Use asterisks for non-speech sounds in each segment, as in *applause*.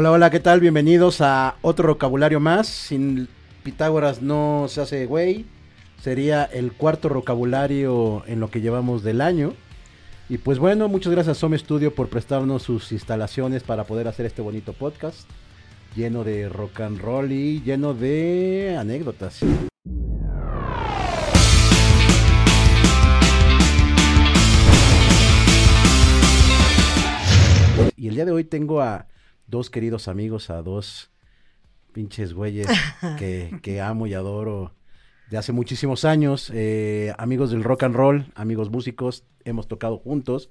Hola, hola, ¿qué tal? Bienvenidos a otro vocabulario más. Sin Pitágoras no se hace güey. Sería el cuarto vocabulario en lo que llevamos del año. Y pues bueno, muchas gracias a Some Studio por prestarnos sus instalaciones para poder hacer este bonito podcast. Lleno de rock and roll y lleno de anécdotas. Y el día de hoy tengo a dos queridos amigos, a dos pinches güeyes *laughs* que, que amo y adoro de hace muchísimos años, eh, amigos del rock and roll, amigos músicos, hemos tocado juntos.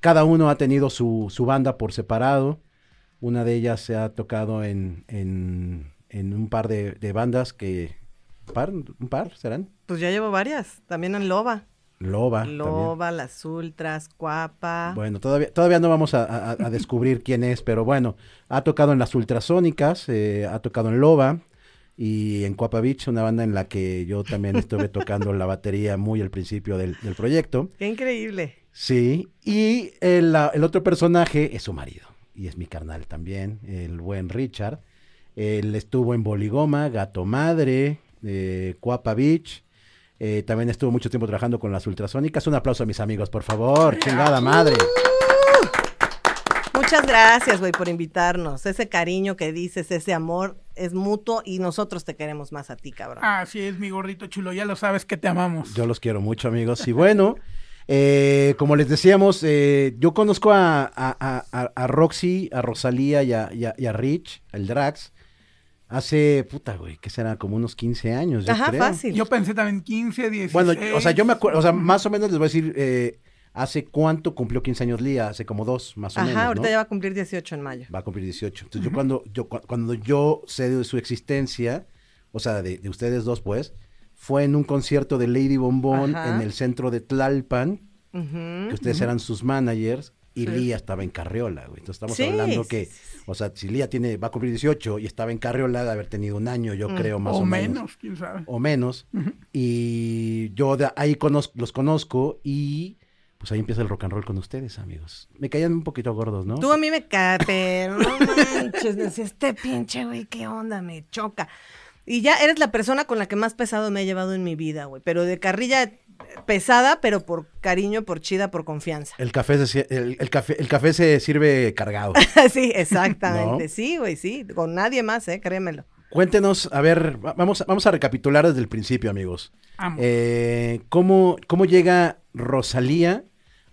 Cada uno ha tenido su, su banda por separado. Una de ellas se ha tocado en, en, en un par de, de bandas que... ¿Par? ¿Un par serán? Pues ya llevo varias, también en Loba. Loba. también. Loba, Las Ultras, Cuapa. Bueno, todavía, todavía no vamos a, a- a *laughs* descubrir quién es, pero bueno, ha tocado en las ultrasónicas, eh, ha tocado en Loba y en Cuapa Beach, una banda en la que yo también estuve *laughs* tocando la batería muy al principio del, del proyecto. Qué increíble. Sí, y el otro personaje es su marido, y es mi carnal también, el buen Richard. Él estuvo en Boligoma, Gato Madre, eh, Cuapa Beach. Eh, también estuvo mucho tiempo trabajando con las ultrasónicas. Un aplauso a mis amigos, por favor. Chingada madre. Muchas gracias, güey, por invitarnos. Ese cariño que dices, ese amor es mutuo y nosotros te queremos más a ti, cabrón. Así es, mi gordito chulo, ya lo sabes que te amamos. Yo los quiero mucho, amigos. Y bueno, eh, como les decíamos, eh, yo conozco a, a- a- a- Roxy, a Rosalía y a, y a- y a Rich, el Drax, hace, puta, güey, que será como unos 15 años, yo Ajá, creo. fácil. Yo pensé también 15, 16. Bueno, o sea, yo me acuerdo, o sea, más o menos les voy a decir, eh, ¿hace cuánto cumplió 15 años Lía? Hace como dos, más o Ajá, menos, ¿no? ahorita ya va a cumplir 18 en mayo. Va a cumplir 18. Entonces, yo cuando yo cu- cuando yo sé de su existencia, o sea, de, de ustedes dos, pues, fue en un concierto de Lady Bombón Ajá. en el centro de Tlalpan, Ujú. que ustedes eran sus managers, y Sí. Lía estaba en Carriola, güey. Entonces, estamos Sí, hablando que, sí, sí. o sea, si Lía tiene, va a cumplir 18 y estaba en Carriola, de haber tenido un año, yo Mm. creo, más o, o menos, quién sabe. O menos. Y yo de ahí conozco, los conozco y... Pues ahí empieza el rock and roll con ustedes, amigos. Me caían un poquito gordos, ¿no? Tú a mí me cae, pero no manches, *laughs* decía, este pinche güey, qué onda, me choca. Y ya eres la persona con la que más pesado me he llevado en mi vida, güey. Pero de carrilla pesada, pero por cariño, por chida, por confianza. El café, se, el, el café, el café se sirve cargado. *laughs* sí, exactamente. *laughs* ¿No? Sí, güey, sí. Con nadie más, eh, créemelo. Cuéntenos, a ver, va- vamos, a- vamos a recapitular desde el principio, amigos. Eh, ¿cómo, ¿Cómo llega Rosalía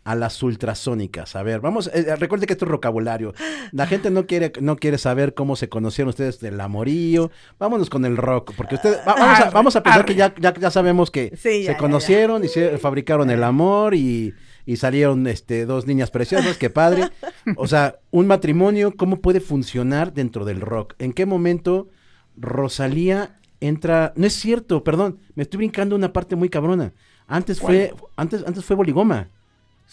a las ultrasónicas? A ver, vamos, eh, recuerde que esto es vocabulario. La gente no quiere, no quiere saber cómo se conocieron ustedes del amorío. Vámonos con el rock, porque ustedes, va- vamos, a, Arre, vamos a pensar que ya, ya, ya sabemos que Sí, ya, se conocieron y se fabricaron el amor y, y salieron este, dos niñas preciosas, qué padre. O sea, un matrimonio, ¿cómo puede funcionar dentro del rock? ¿En qué momento Rosalía entra? No es cierto, perdón, me estoy brincando una parte muy cabrona. Antes fue, antes, antes fue Boligoma.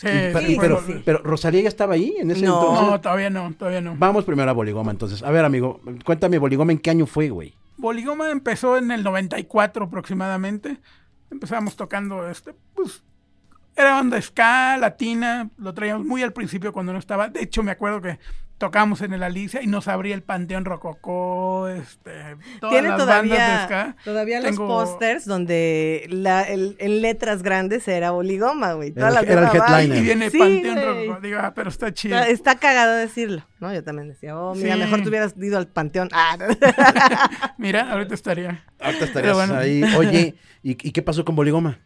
Sí, Y pa- sí, y fue pero, vol- pero Rosalía ya estaba ahí en ese No. entonces. No, todavía no, todavía no. Vamos primero a Boligoma, entonces. A ver, amigo, cuéntame Boligoma en qué año fue, güey. Boligoma empezó en el 94 aproximadamente. Empezamos tocando este, pues era onda ska, latina, lo traíamos muy al principio cuando no estaba. De hecho, me acuerdo que tocamos en el Alicia y nos abría el Panteón Rococó, este, todas Tiene las bandas de todavía, ska. todavía los pósters donde la, el- en letras grandes era Oligoma, güey. Era Todas el- las era el headliner. Y viene Sí, Panteón. Rococó. Digo, ah, pero está chido. Está, está cagado decirlo, ¿no? Yo también decía, oh, mira, Sí. mejor te hubieras ido al panteón. Ah, *laughs* Mira, ahorita estaría. Ahorita estarías bueno. ahí. Oye, ¿y, y qué pasó con Boligoma?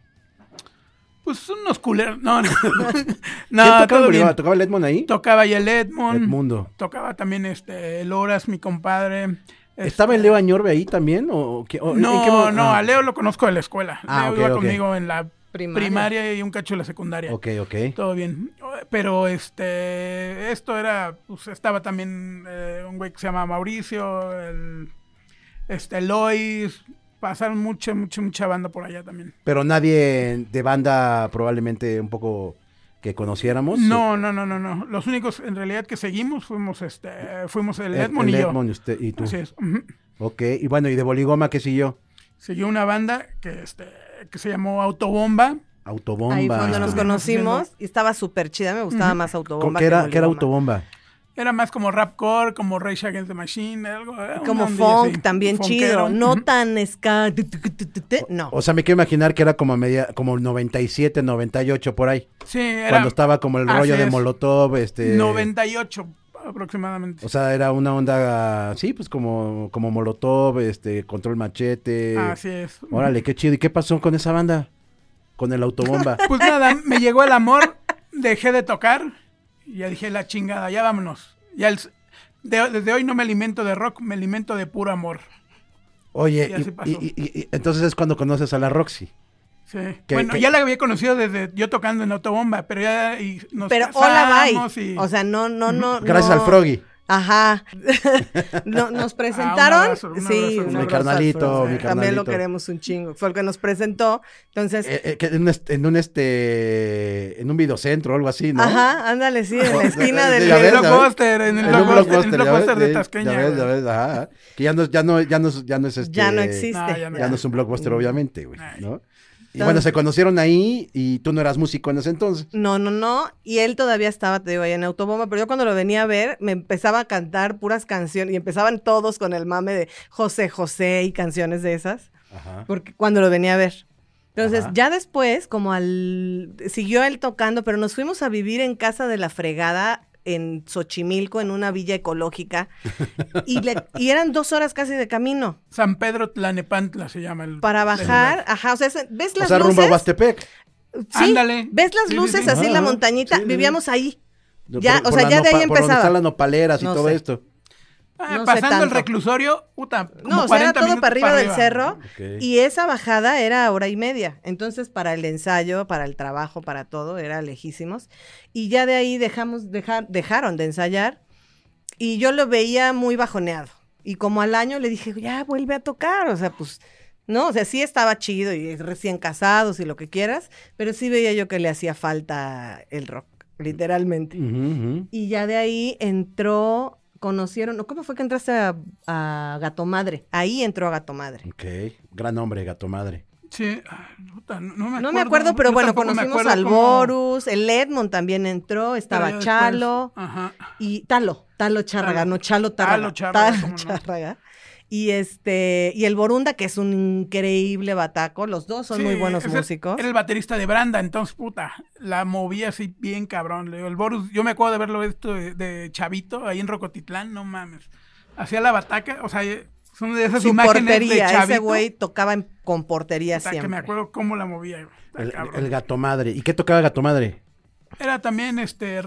Pues unos culeros. No, no. *laughs* *laughs* ¿Quién no, tocaba en todo Boligoma? bien. ¿Tocaba el Edmond ahí? Tocaba ya el Edmond. Edmundo. Tocaba también este el Horas, mi compadre. ¿Estaba el Leo Añorbe ahí también? ¿O, o qué- o- en qué No, no, ah, a Leo lo conozco de la escuela. Ah, Leo ok, iba ok. conmigo en la Primaria. primaria. y un cacho de la secundaria. Ok, ok. Todo bien. Pero este, esto era, pues estaba también eh, un güey que se llama Mauricio, el, este, Lois. Pasaron mucha, mucha, mucha banda por allá también. Pero nadie de banda probablemente un poco que conociéramos. No, no, no, no, no. Los únicos en realidad que seguimos fuimos este, fuimos el El- Edmond el y yo. Edmond y, usted, y tú. Así es. Ok, y bueno, ¿y de Boligoma qué siguió? Siguió una banda que, este, que se llamó Autobomba. Autobomba. Ahí donde nos Estuvimos conocimos y estaba súper chida, me gustaba más ¿Con Autobomba. qué que era, qué era. Autobomba? Era más como rapcore, como Rage Against the Machine, algo. una Como funk así, también funkero. chido, no tan ska, tu, tu, tu, tu, tu, tu, no. O sea, me quiero imaginar que era como media, como 97, 98 por ahí. Sí, era Cuando estaba como el rollo de. Molotov, este... 98 aproximadamente. O sea, era una onda, sí, pues como, como Molotov, este, Control Machete. Así es. Órale, qué chido. ¿Y qué pasó con esa banda? Con el autobomba. *laughs* Pues nada, me llegó el amor, dejé de tocar y ya dije la chingada, ya vámonos. Ya el- de- desde hoy no me alimento de rock, me alimento de puro amor. Oye, Y así y- pasó. y- y- y- entonces es cuando conoces a la Roxy. Sí. ¿Qué- bueno, qué? ya la había conocido desde yo tocando en Autobomba, pero ya y nos Pero hola, bye. y- O sea, no, no, no. Gracias no- al Froggy. Ajá. *laughs* no, nos presentaron. abrazo, un sí, abrazo. un Mi carnalito, mi También carnalito. lo queremos un chingo. Fue el que nos presentó. Entonces, Eh, eh, que en, un est- en un este en un videocentro o algo así, ¿no? ajá, ándale, sí, en la *laughs* esquina del. ves, blockbuster, en el blockbuster, de Tasqueña. Ya ves, ya ves, ajá. Que ya no, ya no, ya no, es- ya no es este. Ya no existe. No, ya no. Ya no es un blockbuster, obviamente, güey, Ay. ¿no? Y bueno, se conocieron ahí y tú no eras músico en ese entonces. No, no, no. Y él todavía estaba, te digo, ahí en Autobomba, pero yo cuando lo venía a ver, me empezaba a cantar puras canciones y empezaban todos con el mame de José José y canciones de esas, Ajá. porque cuando lo venía a ver. Entonces, Ajá. ya después, como al. Siguió él tocando, pero nos fuimos a vivir en casa de la fregada en Xochimilco, en una villa ecológica. *laughs* y, le- y eran dos horas casi de camino San Pedro Tlanepantla se llama el para bajar. Ajá, o sea, es- ¿ves O las sea, rumbo a luces? Huastepec. Sí, Ándale. ¿Ves las Sí, luces sí. así en la montañita? sí, sí. Vivíamos ahí. Ya, por o sea, ya de ahí nopa- Por donde empezaba. están las nopaleras y No todo sé. esto. Ah, No sé pasando el reclusorio, puta, como No, o sea, era 40 todo minutos para arriba del cerro. Y esa bajada era hora y media. Entonces, para el ensayo, para el trabajo, para todo, era lejísimos. Y ya de ahí dejamos, dejar, dejaron de ensayar. Y yo lo veía muy bajoneado. Y como al año le dije, ya vuelve a tocar. O sea, pues, no, o sea, sí estaba chido y recién casados y lo que quieras. Pero sí veía yo que le hacía falta el rock, literalmente. Y ya de ahí entró, conocieron, ¿cómo fue que entraste a, a Gato Madre? Ahí entró a Gato Madre. Ok, gran hombre, gato madre. Sí, no, no me acuerdo. No me acuerdo, pero Yo bueno, conocimos al Borus, el Edmond también entró, estaba Chalo Ajá. y Talo, Talo Chárraga, Talo. no Chalo Tárraga. Talo Chárraga, Talo. Chárraga. Y este, y el Borunda, que es un increíble bataco, los dos son Sí, muy buenos el- músicos. Era el baterista de Branda, entonces, puta, la movía así bien cabrón. El Borus, yo me acuerdo de verlo esto de, de Chavito, ahí en Rocotitlán, no mames. Hacía la bataca, o sea, son de esas Su imágenes de portería, Chavito. ese güey tocaba en- con portería puta, que siempre. me acuerdo cómo la movía. El, el gato madre. ¿Y qué tocaba gato madre? Era también este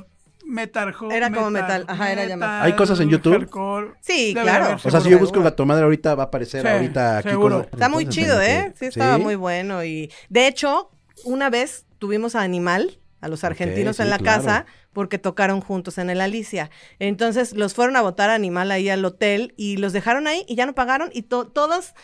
metal Era como metal, ajá, era llamado. ¿Hay cosas en YouTube? hardcore. Sí, Debe claro. haber, O sea, si yo busco gato madre ahorita va a aparecer Sí, ahorita aquí seguro. con- Está muy chido, ¿eh? Sí, estaba muy bueno. Y de hecho, una vez tuvimos a Animal, a los argentinos sí, en la claro. casa, porque tocaron juntos en el Alicia. Entonces los fueron a votar a Animal ahí al hotel y los dejaron ahí y ya no pagaron y to- todos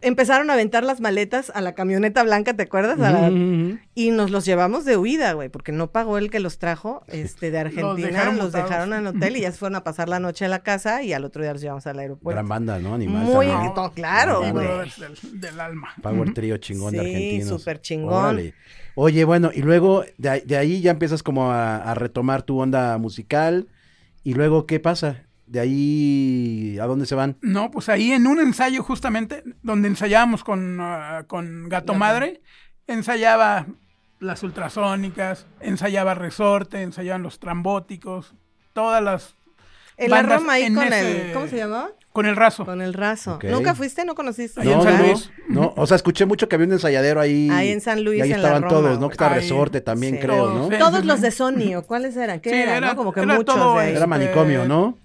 empezaron a aventar las maletas a la camioneta blanca, ¿te acuerdas? A la- Ujú, ujú. Y nos los llevamos de huida, güey, porque no pagó el que los trajo este, de Argentina. los dejaron dejaron, botados. en el hotel y ya se fueron a pasar la noche a la casa y al otro día los llevamos al aeropuerto. Gran banda, ¿no? Animal Muy también. to- claro, Sí, güey. del, del alma. Power trio chingón de Sí, argentinos. súper chingón. Órale. Oye, bueno, y luego de, ahí- de ahí ya empiezas como a, a retomar tu onda musical. Y luego, ¿qué pasa? De ahí, ¿a dónde se van? No, pues ahí en un ensayo justamente, donde ensayábamos con, ah, con Gato Madre, ensayaba las ultrasónicas, ensayaba Resorte, ensayaban los trambóticos, todas las... El bandas aroma ahí en con ese- el. ¿Cómo se llamaba? Con el raso. Con el raso. ¿Nunca fuiste? ¿No conociste? Ahí en San no, Luis. no, o sea, escuché mucho que había un ensayadero ahí. Ahí en San Luis, Y ahí en la estaban Roma, todos, ¿no? Que estaba. Resorte también, Sí. creo, ¿no? Todos, sí. Los de Sony, ¿o cuáles eran? ¿Qué Sí, eran? era- no? Como que era muchos todo de ahí. Era manicomio, ¿no?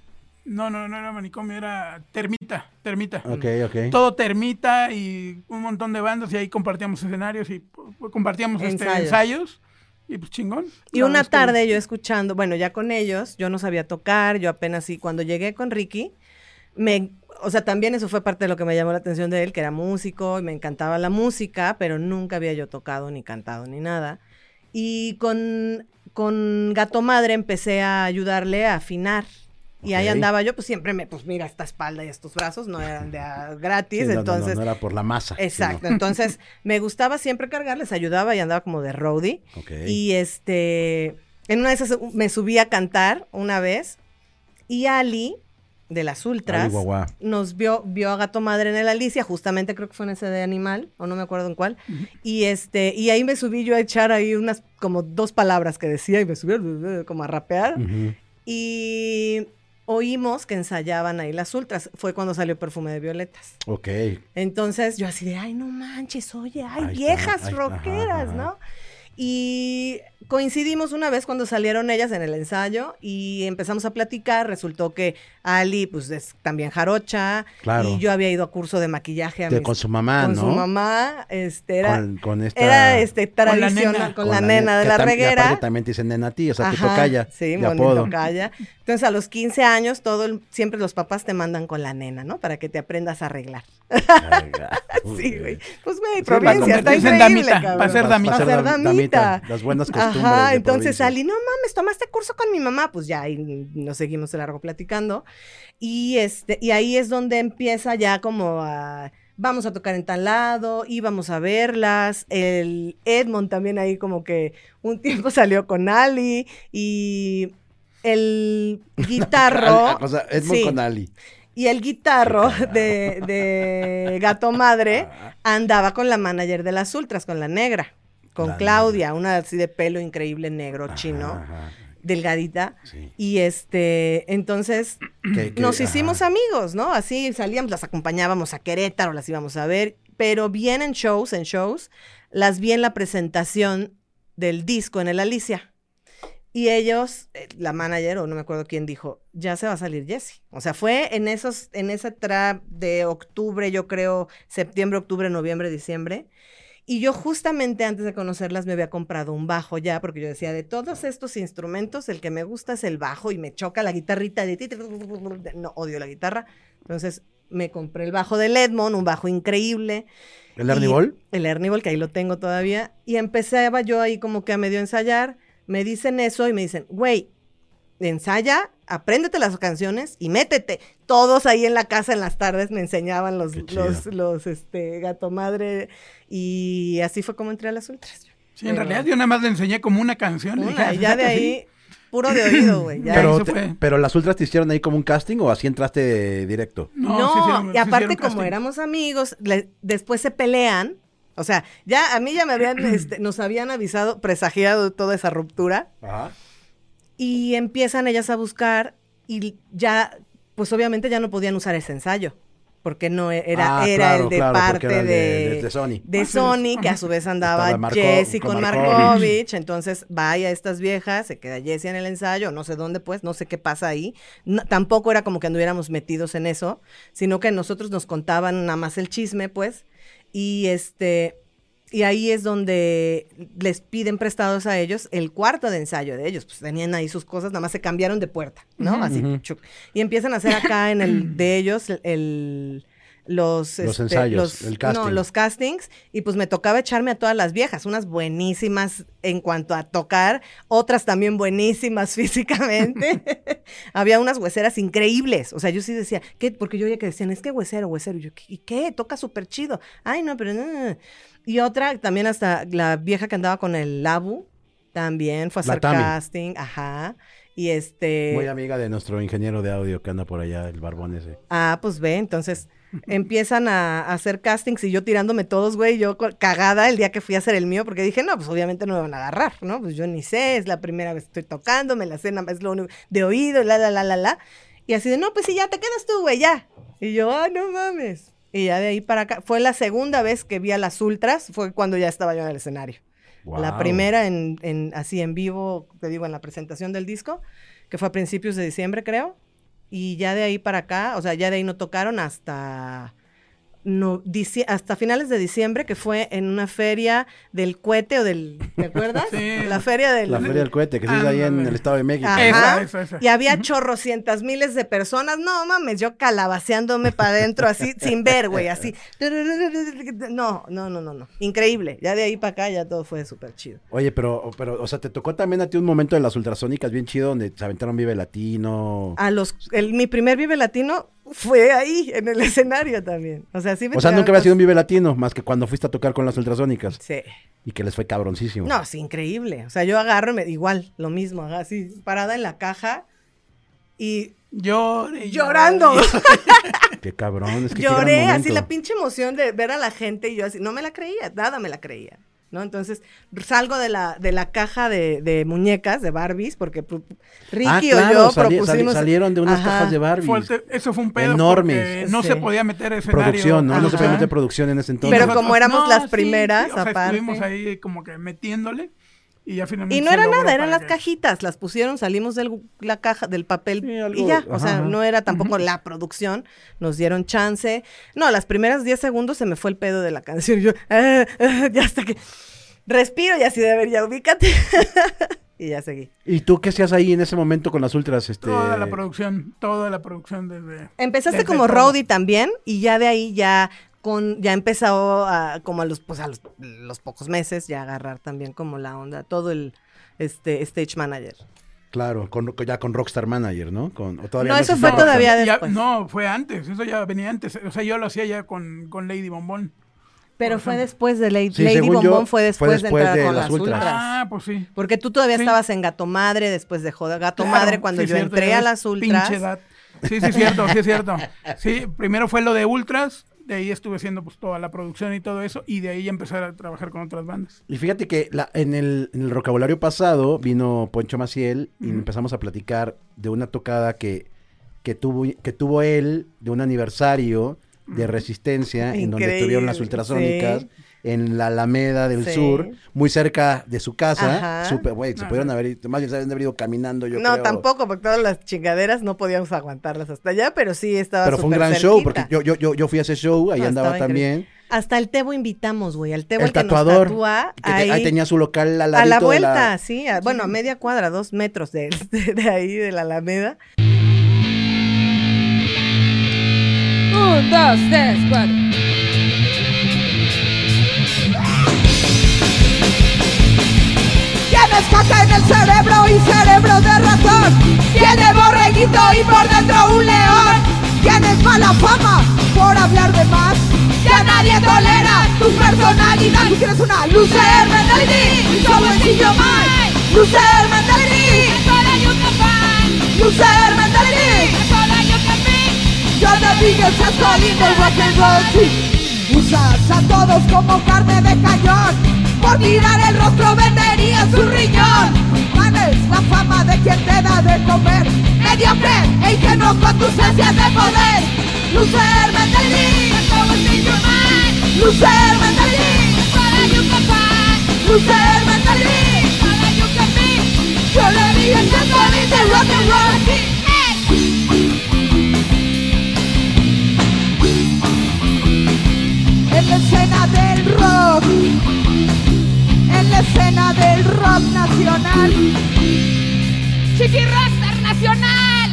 No, no, no era manicomio, era termita, termita. Ok, ok. Todo termita y un montón de bandas y ahí compartíamos escenarios y pu- compartíamos este, Ensayos. ensayos. y pues chingón. Y una tarde yo escuchando, bueno, ya con ellos, yo no sabía tocar, yo apenas sí, cuando llegué con Ricky, me, o sea, también eso fue parte de lo que me llamó la atención de él, que era músico y me encantaba la música, pero nunca había yo tocado ni cantado ni nada. Y con, con Gato Madre empecé a ayudarle a afinar. Y ahí Ok. andaba yo, pues siempre me, pues mira, esta espalda y estos brazos no eran de a *laughs* gratis, Sí, no, no, no, entonces... no era por la masa. Exacto, sino- *laughs* entonces me gustaba siempre cargar, les ayudaba y andaba como de roadie. Ok. Y este, en una de esas me subí a cantar una vez Y Ali, de las Ultras, nos vio, vio a Gato Madre en el Alicia, justamente creo que fue en ese de Animal, o no me acuerdo en cuál. Y este, y ahí me subí yo a echar ahí unas como dos palabras que decía y me subí *laughs* como a rapear. Ujú. Y oímos que ensayaban ahí las ultras. Fue cuando salió Perfume de Violetas. Ok. Entonces yo así de, ay, no manches, oye, hay Ahí está, viejas ahí- rockeras, ajá, ajá. ¿no? Y coincidimos una vez cuando salieron ellas en el ensayo y empezamos a platicar. Resultó que Ali, pues es también jarocha. Claro. Y yo había ido a curso de maquillaje a De- mis- con su mamá, con ¿no? su mamá. Este, era, Con, con esta... era este, Con la tradicional, nena. con la, nena de la tam- y reguera. aparte también te dicen nena a ti, o sea, te Ajá, tocaya. Sí, tocaya. Entonces, a los 15 años, todo el- siempre los papás te mandan con la nena, ¿no? Para que te aprendas a arreglar. Ay, *laughs* Sí, güey. Pues, güey, Sí, provincia, está increíble, damita, cabrón. para ser damita. Para ser dam- damita. Las buenas costumbres Ajá, entonces. Ali, no mames, tomaste curso con mi mamá, pues ya, y nos seguimos de largo platicando. Y este, y ahí es donde empieza ya como a vamos a tocar en tal lado, íbamos a verlas. El Edmond también ahí como que un tiempo *laughs* salió con Ali y el guitarro. Ali- *laughs* o sea, Edmond sí, con Ali. y el guitarro de, de Gato Madre *laughs* andaba con la manager de las Ultras, con la negra, con La Claudia, una así de pelo increíble negro chino, Ajá, delgadita. sí. Y este, entonces nos ajá. hicimos amigos, ¿no? Así salíamos, las acompañábamos a Querétaro, las íbamos a ver, pero bien en shows, en shows, las vi en la presentación del disco en el Alicia. Y ellos, eh, la manager, o no me acuerdo quién dijo, ya se va a salir Jessie. O sea, fue en esos, en ese trap de octubre, yo creo, septiembre, octubre, noviembre, diciembre. Y yo justamente antes de conocerlas me había comprado un bajo ya, porque yo decía, de todos estos instrumentos, el que me gusta es el bajo y me choca la guitarrita de... ti- No, odio la guitarra. Entonces me compré el bajo de Edmond, un bajo increíble. ¿El Ernie Ball? El Ernie Ball, que ahí lo tengo todavía. Y empezaba yo ahí como que a medio ensayar. Me dicen eso y me dicen, güey, ensaya, apréndete las canciones y métete. Todos ahí en la casa en las tardes me enseñaban los, los, los, este, gato madre. Y así fue como entré a las ultras. Sí, en realidad yo nada más le enseñé como una canción. dije, y ya de "Fíjate, ahí, *laughs* puro de oído, güey. ya. Pero- Pero, las ultras te hicieron ahí como un casting o así entraste directo. No, No, sí hicieron- y aparte como casting. éramos amigos, le- después se pelean. O sea, ya a mí ya me habían, *clears throat* este, nos habían avisado, presagiado toda esa ruptura. Ajá. Y empiezan ellas a buscar y ya, pues obviamente ya no podían usar ese ensayo. Porque no e- era, Ah, era claro, el de claro, parte de, de- Sony. de *laughs* Sony, que a su vez andaba Marco- Jessie con con Markovich. Markovich. Entonces vaya estas viejas, se queda Jessie en el ensayo, no sé dónde pues, no sé qué pasa ahí. No- tampoco era como que anduviéramos metidos en eso, sino que nosotros nos contaban nada más el chisme, pues. Y este, y ahí es donde les piden prestados a ellos el cuarto de ensayo de ellos. Pues tenían ahí sus cosas, nada más se cambiaron de puerta, ¿no? Ujú. Así, Ujú. chuc. Y empiezan a hacer acá en el de ellos el. el- los, Los este, ensayos, los- el casting. No, los castings. Y pues me tocaba echarme a todas las viejas, unas buenísimas en cuanto a tocar, otras también buenísimas *laughs* físicamente. *laughs* Había unas hueseras increíbles. O sea, yo sí decía, ¿qué? Porque yo oía que decían, es que huesero, huesero. Y yo, ¿y qué? Toca súper chido. Ay, no, pero no, no, no. Y otra, también hasta la vieja que andaba con el Labu, también fue a hacer casting. Ajá. Y este. Muy amiga de nuestro ingeniero de audio que anda por allá, el barbón ese. Ah, pues ve, entonces empiezan a, a hacer castings y yo tirándome todos, güey, yo cagada el día que fui a hacer el mío, porque dije, no, pues obviamente no me van a agarrar, ¿no? Pues yo ni sé, es la primera vez que estoy tocando, me la sé, más es lo único, de oído, la, la, la, la, la. Y así de, no, pues sí, ya te quedas tú, güey, ya. Y yo, ah, no mames. Y ya de ahí para acá, fue la segunda vez que vi a las ultras, fue cuando ya estaba yo en el escenario. La primera en, en así en vivo, te digo, en la presentación del disco, que fue a principios de diciembre, creo. Y ya de ahí para acá, o sea, ya de ahí no tocaron hasta no, hasta finales de diciembre, que fue en una feria del cohete o del, ¿te acuerdas? *laughs* Sí. La feria del... La Feria del Cohete, que se hizo ahí en el Estado de México. Ajá. Esa, esa, esa. Y había chorrocientas miles de personas. No mames, yo calabaceándome para adentro así, *laughs* sin ver, güey, así. No, no, no, no, no. Increíble. Ya de ahí para acá ya todo fue súper chido. Oye, pero, pero, o sea, te tocó también a ti un momento de las ultrasónicas bien chido donde se aventaron Vive Latino. A los, el- mi primer Vive Latino fue ahí, en el *laughs* escenario también. O sea, sí me o sea, nunca había sido un Vive Latino, más que cuando fuiste a tocar con las ultrasónicas. Sí. Y que les fue cabroncísimo. No, sí, increíble. O sea, yo agarro y me, igual, lo mismo, así, parada en la caja. Y llorando. *laughs* Qué cabrón, es que Lloré, así la pinche emoción de ver a la gente y yo así, no me la creía, nada me la creía. ¿No? Entonces salgo de la, de la caja de, de muñecas, de Barbies, porque Ricky Ah, o claro, yo sali- sali- propusimos. salieron de unas Ajá. cajas de Barbie. Fue el te- eso fue un pedo. Enormes. porque No Sí. se podía meter escenario. Producción, ¿no? No se puede meter producción en ese entonces. Pero como éramos las sí, primeras, sí, o sea, aparte. Estuvimos ahí como que metiéndole y ya finalmente. Y no era nada, eran las que- cajitas, las pusieron, salimos de la caja, del papel Sí, algo- y ya, o sea, ajá. no era tampoco la producción, nos dieron chance. No, las primeras 10 segundos se me fue el pedo de la canción, y yo, ah, *laughs* ah, ya hasta que respiro y así de ver, ya ubícate. *laughs* y ya seguí. ¿Y tú qué hacías ahí en ese momento con las ultras? Este... Toda la producción, toda la producción desde. Empezaste desde como todo. roadie también y ya de ahí ya con ya empezó a, como a los pues a los, los pocos meses ya agarrar también como la onda todo el este stage manager. Claro, con, ya con Rockstar Manager, ¿no? Con, o todavía No, eso fue Rockstar. todavía Ya- después. no, fue antes, eso ya venía antes. O sea, yo lo hacía ya con, con Lady Bombón. Pero fue después de Lady, Sí, Lady Bombón fue fue después, de entrar de con las las ultras. ultras. Ah, pues sí. Porque tú todavía Sí. estabas en Gato Madre después de Joda Gato Claro, Madre cuando sí, yo cierto, entré a las ultras. Pinche edad. Sí, sí, es cierto, sí, es cierto. *laughs* Sí, primero fue lo de Ultras, de ahí estuve haciendo pues toda la producción y todo eso, y de ahí ya empecé a trabajar con otras bandas. Y fíjate que la- en, el, en el vocabulario pasado vino Poncho Maciel y empezamos a platicar de una tocada que, que, tuvo, que tuvo él de un aniversario de resistencia en donde estuvieron las ultrasónicas sí. En la Alameda del Sí. Sur, muy cerca de su casa. Ajá. Súper, güey, se pudieron haber ido, más bien se habían haber ido caminando, yo no, creo. tampoco, porque todas las chingaderas no podíamos aguantarlas hasta allá, pero sí estaba Pero fue un gran show, porque yo, yo, yo, yo fui a ese show, ahí No, andaba también. Hasta el Tebo invitamos, güey, al Tebo El el, que tatuador, nos tatúa, que te- ahí, ahí tenía su local al a la de vuelta, sí, a- bueno, a media cuadra, dos metros de, *laughs* de, de ahí, de la Alameda. Un, dos, tres, cuatro. Tienes caca en el cerebro y cerebro de ratón. Tienes borreguito y por dentro un león. Tienes mala fama por hablar de más. Ya nadie tolera tu personalidad. Tú quieres una loser mentality. So in your mind. Loser mentality. Loser mentality. You're the biggest asshole in the rock and roll scene. Usas a todos como carne de cañón. Por mirar el rostro venderías un riñón. Ganes la fama de quien te da de comer. Mediocre e ingenuo con tus ansias de poder. Loser mentality. Loser mentality. Loser mentality. You're the biggest asshole in the rock and roll en la escena del rock, en la escena del rock nacional. Chiqui Rockstar Nacional.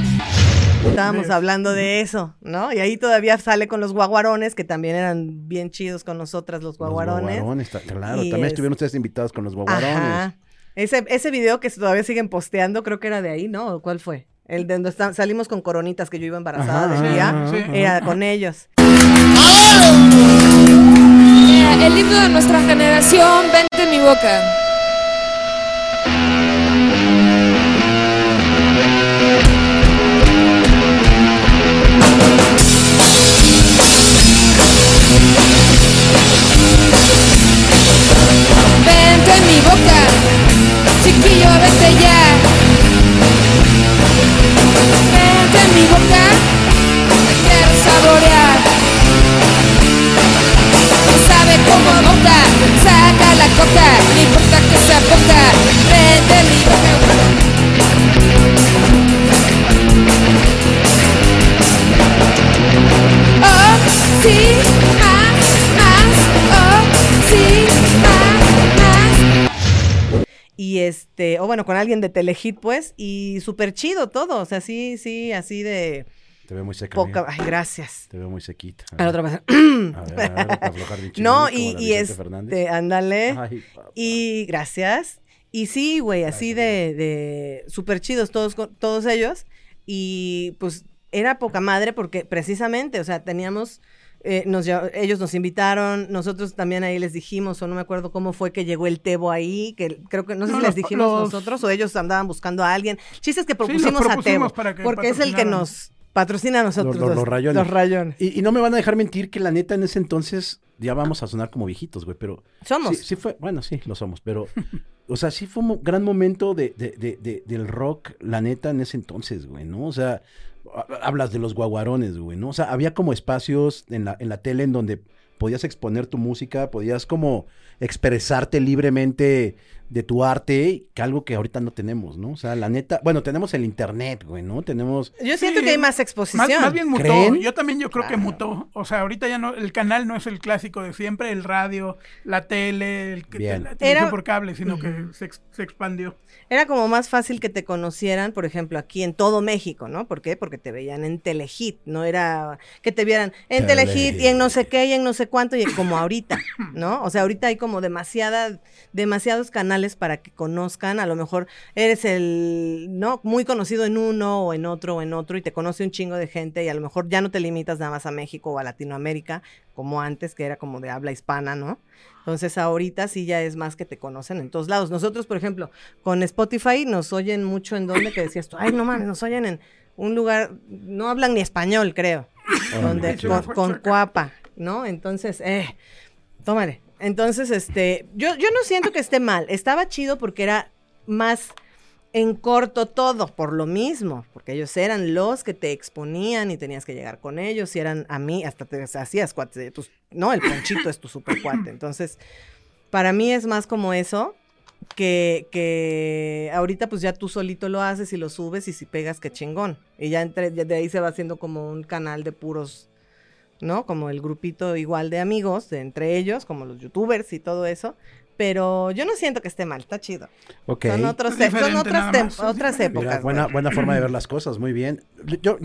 Estábamos hablando de eso, ¿no? Y ahí todavía sale con los guaguarones, que también eran bien chidos con nosotras los Los guaguarones. guaguarones, ta- claro, Y también es- estuvieron ustedes invitados con los guaguarones. Ajá. Ese, ese video que todavía siguen posteando, creo que era de ahí, ¿no? ¿O ¿Cuál fue? El de donde está- salimos con coronitas, que yo iba embarazada Ajá, del día. sí. Era con ellos. Mira, el himno de nuestra generación, vente en mi boca. Vente en mi boca, con alguien de Telehit, pues, y súper chido todo. O sea, sí, sí, así de Te veo muy seca. poca. Ay, gracias. Te veo muy sequita. A la otra vez. A ver, a ver, aflojar *laughs* bien No, y, y Fernández. este, ándale. Ay. Y gracias. Y sí, güey, así de, de súper chidos todos, todos ellos. Y pues era poca madre porque precisamente, o sea, teníamos eh, nos, ellos nos invitaron, nosotros también ahí les dijimos, o no me acuerdo cómo fue que llegó el Tebo ahí, que creo que no sé No, si les dijimos los- nosotros o ellos andaban buscando a alguien. Chistes que propusimos a Tebo, propusimos para que porque es el que nos patrocina a nosotros. Los- los- los rayones. Los rayones. Y, y no me van a dejar mentir que la neta en ese entonces ya vamos a sonar como viejitos, güey, pero... Somos. Sí, sí fue, bueno, sí, lo somos, pero... o sea, sí fue un gran momento de, de- de- de- del rock, la neta, en ese entonces, güey, ¿no? O sea, hablas de los guaguarones, güey, ¿no? O sea, había como espacios en la, en la tele en donde podías exponer tu música, podías como expresarte libremente de tu arte, que algo que ahorita no tenemos, ¿no? O sea, la neta, bueno, tenemos el internet, güey, ¿no? Tenemos... Yo siento Sí, que hay más exposición. más bien mutó. ¿Creen? Yo también yo creo que mutó. O sea, ahorita ya no, el canal no es el clásico de siempre, el radio, la tele, el que Bien. la Era- por cable, sino que se, se expandió. Era como más fácil que te conocieran, por ejemplo, aquí en todo México, ¿no? ¿Por qué? Porque te veían en Telehit, no era que te vieran en Telehit y en no sé qué y en no sé cuánto y como ahorita, ¿no? O sea, ahorita hay como demasiada, demasiados canales para que conozcan, a lo mejor eres el, ¿no? Muy conocido en uno o en otro o en otro y te conoce un chingo de gente y a lo mejor ya no te limitas nada más a México o a Latinoamérica, como antes, que era como de habla hispana, ¿no? Entonces ahorita sí ya es más que te conocen en todos lados. Nosotros, por ejemplo, con Spotify nos oyen mucho en donde que decías tú, ay, no mames, nos oyen en un lugar, no hablan ni español, creo, donde, sí, con, con. Cuapa, ¿no? Entonces, eh, tómale. Entonces, este, yo, yo no siento que esté mal, estaba chido porque era más en corto todo, por lo mismo, porque ellos eran los que te exponían y tenías que llegar con ellos, y eran a mí, hasta te hacías tus- no, el ponchito es tu super cuate, entonces, para mí es más como eso, que, que ahorita pues ya tú solito lo haces y lo subes y si pegas, qué chingón, y ya, entre, ya de ahí se va haciendo como un canal de puros, ¿no? Como el grupito igual de amigos, de entre ellos, como los youtubers y todo eso, pero yo no siento que esté mal, está chido. Ok. Son, otros, Es son otras, es otras épocas. Mira, buena, güey. buena forma de ver las cosas, muy bien. Yo,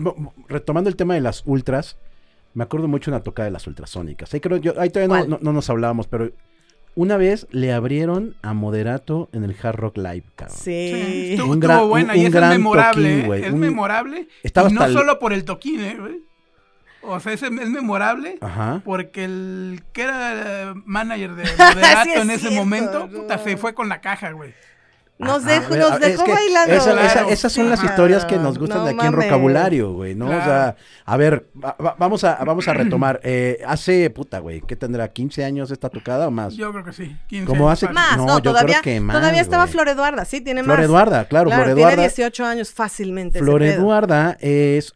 retomando el tema de las ultras, me acuerdo mucho una tocada de las ultrasónicas. Ahí, creo, yo, ahí todavía no, no- no nos hablábamos, pero una vez le abrieron a Moderato en el Hard Rock Live, cabrón. Sí, estuvo, Un estuvo gran- buena un- y un es gran memorable. toquín, güey, Es un- memorable. Estaba y no hasta el- solo por el toquín, ¿eh, güey? O sea, es, es memorable Ajá. porque el que era eh, manager de *laughs* Moderato Sí, en ese cierto, momento, no. puta, se fue con la caja, güey. Nos Ajá, dejó, a ver, nos es dejó que bailando. esa- esa- Claro, esas son sí, las historias que nos gustan no de aquí en. Rocabulario, güey, ¿no? O sea, a ver, va- va- vamos a, vamos a retomar. Eh, hace, puta, güey, ¿qué tendrá? ¿15 años esta tocada o más? Yo creo que sí. 15 ¿Cómo hace-. Más, No, no, yo creo todavía, que más, todavía estaba güey. Flor Eduarda, sí, tiene Flor más. Eduarda, claro, Flor tiene Eduarda. 18 años fácilmente. ese Flor. Eduarda es...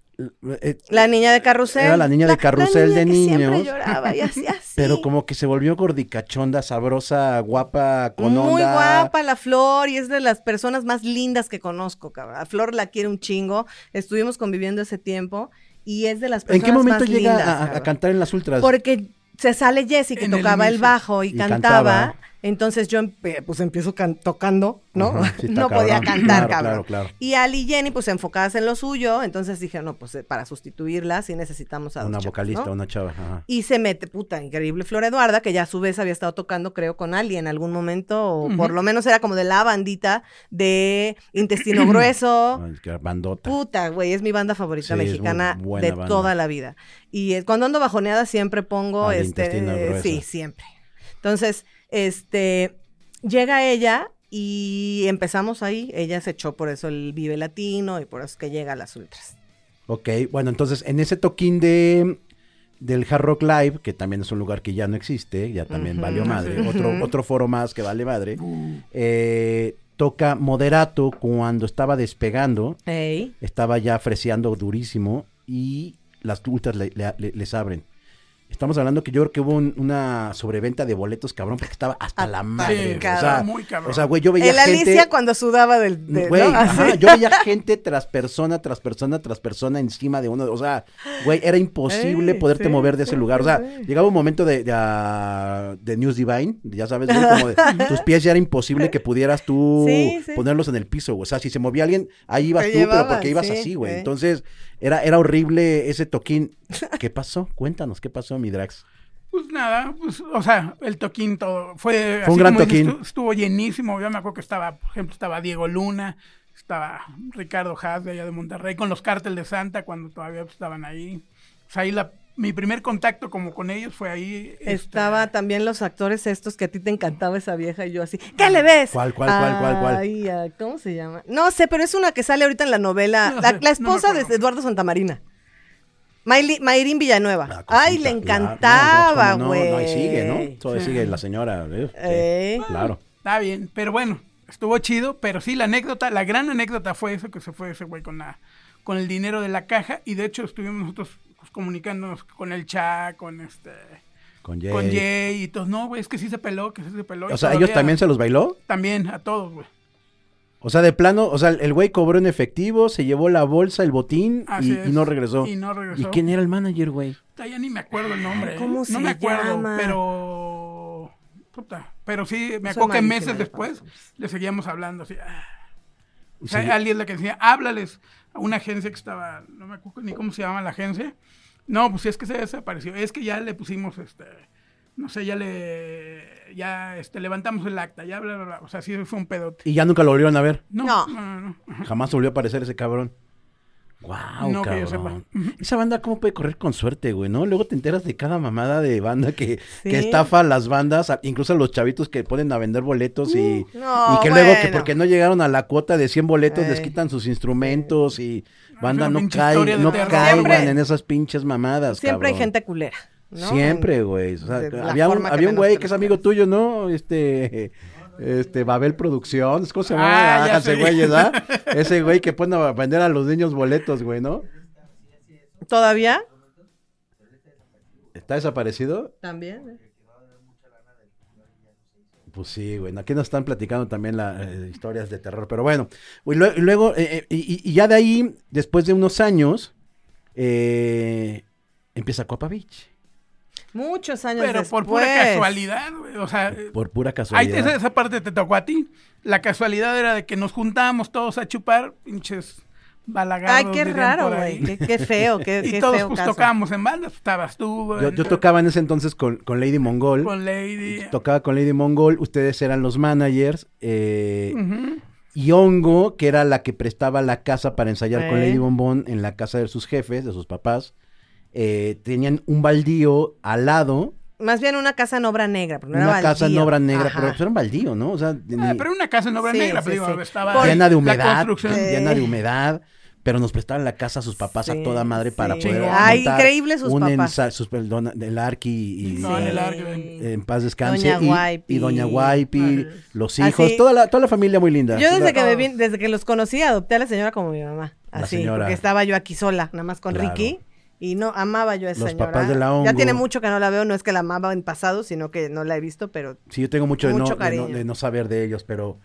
eh, La niña de carrusel. Era la niña de carrusel de niña que niños. lloraba y así, *laughs* así. Pero como que se volvió gordicachonda, sabrosa, guapa, con Muy onda. guapa la Flor y es de las personas más lindas que conozco, cabrón. A Flor la quiere un chingo. Estuvimos conviviendo ese tiempo y es de las ¿En personas qué momento más llega lindas, a- cantar en las ultras? Porque se sale Jessie que En tocaba el, bajo y, Y cantaba, cantaba. Entonces yo empe- pues empiezo can- tocando, ¿no? Ajá, sí *laughs* está no podía cantar, Claro, cabrón. claro, claro. Y Ali y Jenny pues enfocadas en lo suyo, entonces dije, no, pues eh, para sustituirla sí necesitamos a dos Una chavas, vocalista, ¿no? una chava. ajá. Y se mete, puta, increíble Flor Eduarda, que ya a su vez había estado tocando, creo, con Ali en algún momento, o por lo menos era como de la bandita de Intestino *clears throat* Grueso. Bandota. Puta, güey, es mi banda favorita Sí, mexicana de banda. toda la vida. Y eh, cuando ando bajoneada siempre pongo Ah, este Intestino eh, Grueso. sí, siempre. Entonces, este llega ella y empezamos ahí, ella se echó por eso el Vive Latino y por eso es que llega a las ultras. Ok, bueno, entonces en ese toquín de del Hard Rock Live, que también es un lugar que ya no existe, ya también Ujú. valió madre, otro, otro foro más que vale madre, eh, toca Moderato cuando estaba despegando, estaba ya freseando durísimo y las ultras le- le- le- les abren. Estamos hablando que yo creo que hubo un- una sobreventa de boletos, cabrón, porque estaba hasta la madre. Güey. o, cabrón, sea, muy cabrón. o sea, güey, yo veía El gente... Alicia cuando sudaba del... de- Güey, ¿no? ajá, yo veía gente tras persona, tras persona, tras persona encima de uno. O sea, güey, era imposible Ey, poderte sí, mover de ese sí, lugar. O sea, sí. llegaba un momento de, de, ah, de News Divine, ya sabes, güey, como de, *laughs* tus pies ya era imposible que pudieras tú Sí, sí. ponerlos en el piso. güey. O sea, si se movía alguien, ahí ibas Te tú, pero llevaban, porque ibas sí, así, güey. sí. Entonces, era, era horrible ese toquín. ¿Qué pasó? Cuéntanos, ¿qué pasó, mi Drax? Pues nada, pues, o sea, el toquín todo fue, Fue un así gran como toquín. estuvo llenísimo. Yo me acuerdo que estaba, por ejemplo, estaba Diego Luna, estaba Ricardo Haas de allá de Monterrey, con los cárteles de Santa cuando todavía estaban ahí. O sea, ahí la mi primer contacto como con ellos fue ahí. este, Estaba también los actores estos que a ti te encantaba esa vieja y yo así. ¿Qué le ves? ¿Cuál, cuál, cuál, cuál, cuál? Ay, ah, ¿cómo se llama? No sé, pero es una que sale ahorita en la novela. *laughs* No la, sé, la no esposa de. Eduardo Santamarina. Mayli- Mayrín Villanueva. La Ay, le encantaba, No, no, güey. no, ahí sigue, ¿no? Todavía sigue la señora. ¿eh? Eh. Claro. Está bien, pero bueno, estuvo chido, pero sí, la anécdota, la gran anécdota fue eso, que se fue ese güey con la con el dinero de la caja, y de hecho estuvimos nosotros pues, comunicándonos con el Cha, con este, Con Jay. con Jay, y todos, no, güey, es que sí se peló, que sí se peló. O sea, ¿ellos también se los bailó? También, a todos, güey. O sea, de plano, o sea, el güey cobró en efectivo, se llevó la bolsa, el botín y, es. y no regresó. Y no regresó. ¿Y quién era el manager, güey? Puta, Ya ni me acuerdo el nombre. ¿Cómo ¿eh? se no me acuerdo, llama? pero. Puta. Pero sí, me Soy acuerdo que meses de después le seguíamos hablando así. ah. O sea, alguien le que decía, háblales a una agencia que estaba, no me acuerdo ni cómo se llama la agencia. No, pues es que se desapareció. Es que ya le pusimos este. No sé, ya le. Ya este, levantamos el acta, ya bla, bla, bla. O sea, sí fue un pedote. Y ya nunca lo volvieron a ver. No, No. no, no. Jamás volvió a aparecer ese cabrón. Wow, No que yo cabrón. sepa. Esa banda, ¿cómo puede correr con suerte, güey? ¿No? Luego te enteras de cada mamada de banda que, Sí. que estafa a las bandas, a- incluso a los chavitos que ponen a vender boletos y, Uh, no, y que luego que porque no llegaron a la cuota de 100 boletos les quitan sus instrumentos y banda no cae, no caigan en esas pinches mamadas, Siempre hay gente culera. ¿no? Siempre, güey. O sea, había un, había un güey que es amigo tuyo, ¿no? Este, este, Babel Producciones, ¿cómo se llama? Ah, sé. güeyes, ¿ah? *laughs* Ese güey que pone a vender a los niños boletos, güey, ¿no? ¿Todavía? ¿Está desaparecido? También. ¿eh? Pues sí, güey. Aquí nos están platicando también las historias de terror. Pero bueno, y luego, eh, eh, y, y ya de ahí, después de unos años, eh, empieza Copa Beach. Muchos años Pero después. por pura casualidad, güey. O sea, eh, Por pura Ahí casualidad. esa, esa parte te tocó a ti. La casualidad era de que nos juntábamos todos a chupar pinches balagardos. Ay, qué raro, ahí. güey. Qué, qué feo, qué, *laughs* Y qué todos feo pues caso. tocábamos en bandas. Estabas tú, Yo, en- yo tocaba en ese entonces con, con Lady Mongol. con Lady. Tocaba con Lady Mongol. Ustedes eran los managers. eh. Y Hongo, que era la que prestaba la casa para ensayar con. Lady Bombón en la casa de sus jefes, de sus papás, eh, tenían un baldío al lado, Más bien una casa en obra negra, pero no era una casa en obra negra, Ajá. pero pues era un baldío, ¿no? O sea, ni- Ah, pero una casa en obra Sí, negra, sí, pero digo, sí. estaba Por- llena de humedad. Sí. llena de humedad, pero nos prestaban la casa a sus papás a toda madre para sí. poder. Ay, montar increíble sus un papás. sus, perdón, el Arqui y, No, en el. Arqui, en paz descanse Doña y- Guaypi. y, Doña Guaypi, Así. los hijos, Así. toda la toda la familia muy linda. Yo desde que, me vine- desde que los conocí adopté a la señora como mi mamá. La Así, señora. porque estaba yo aquí sola, nada más con Claro. Ricky. Y no, amaba yo a esa Los señora. papás de la Ya Hongo. tiene mucho que no la veo, no es que la amaba en pasado, sino que no la he visto, pero Sí, yo tengo mucho, de, Mucho no, de, no, cariño. de no saber de ellos, pero...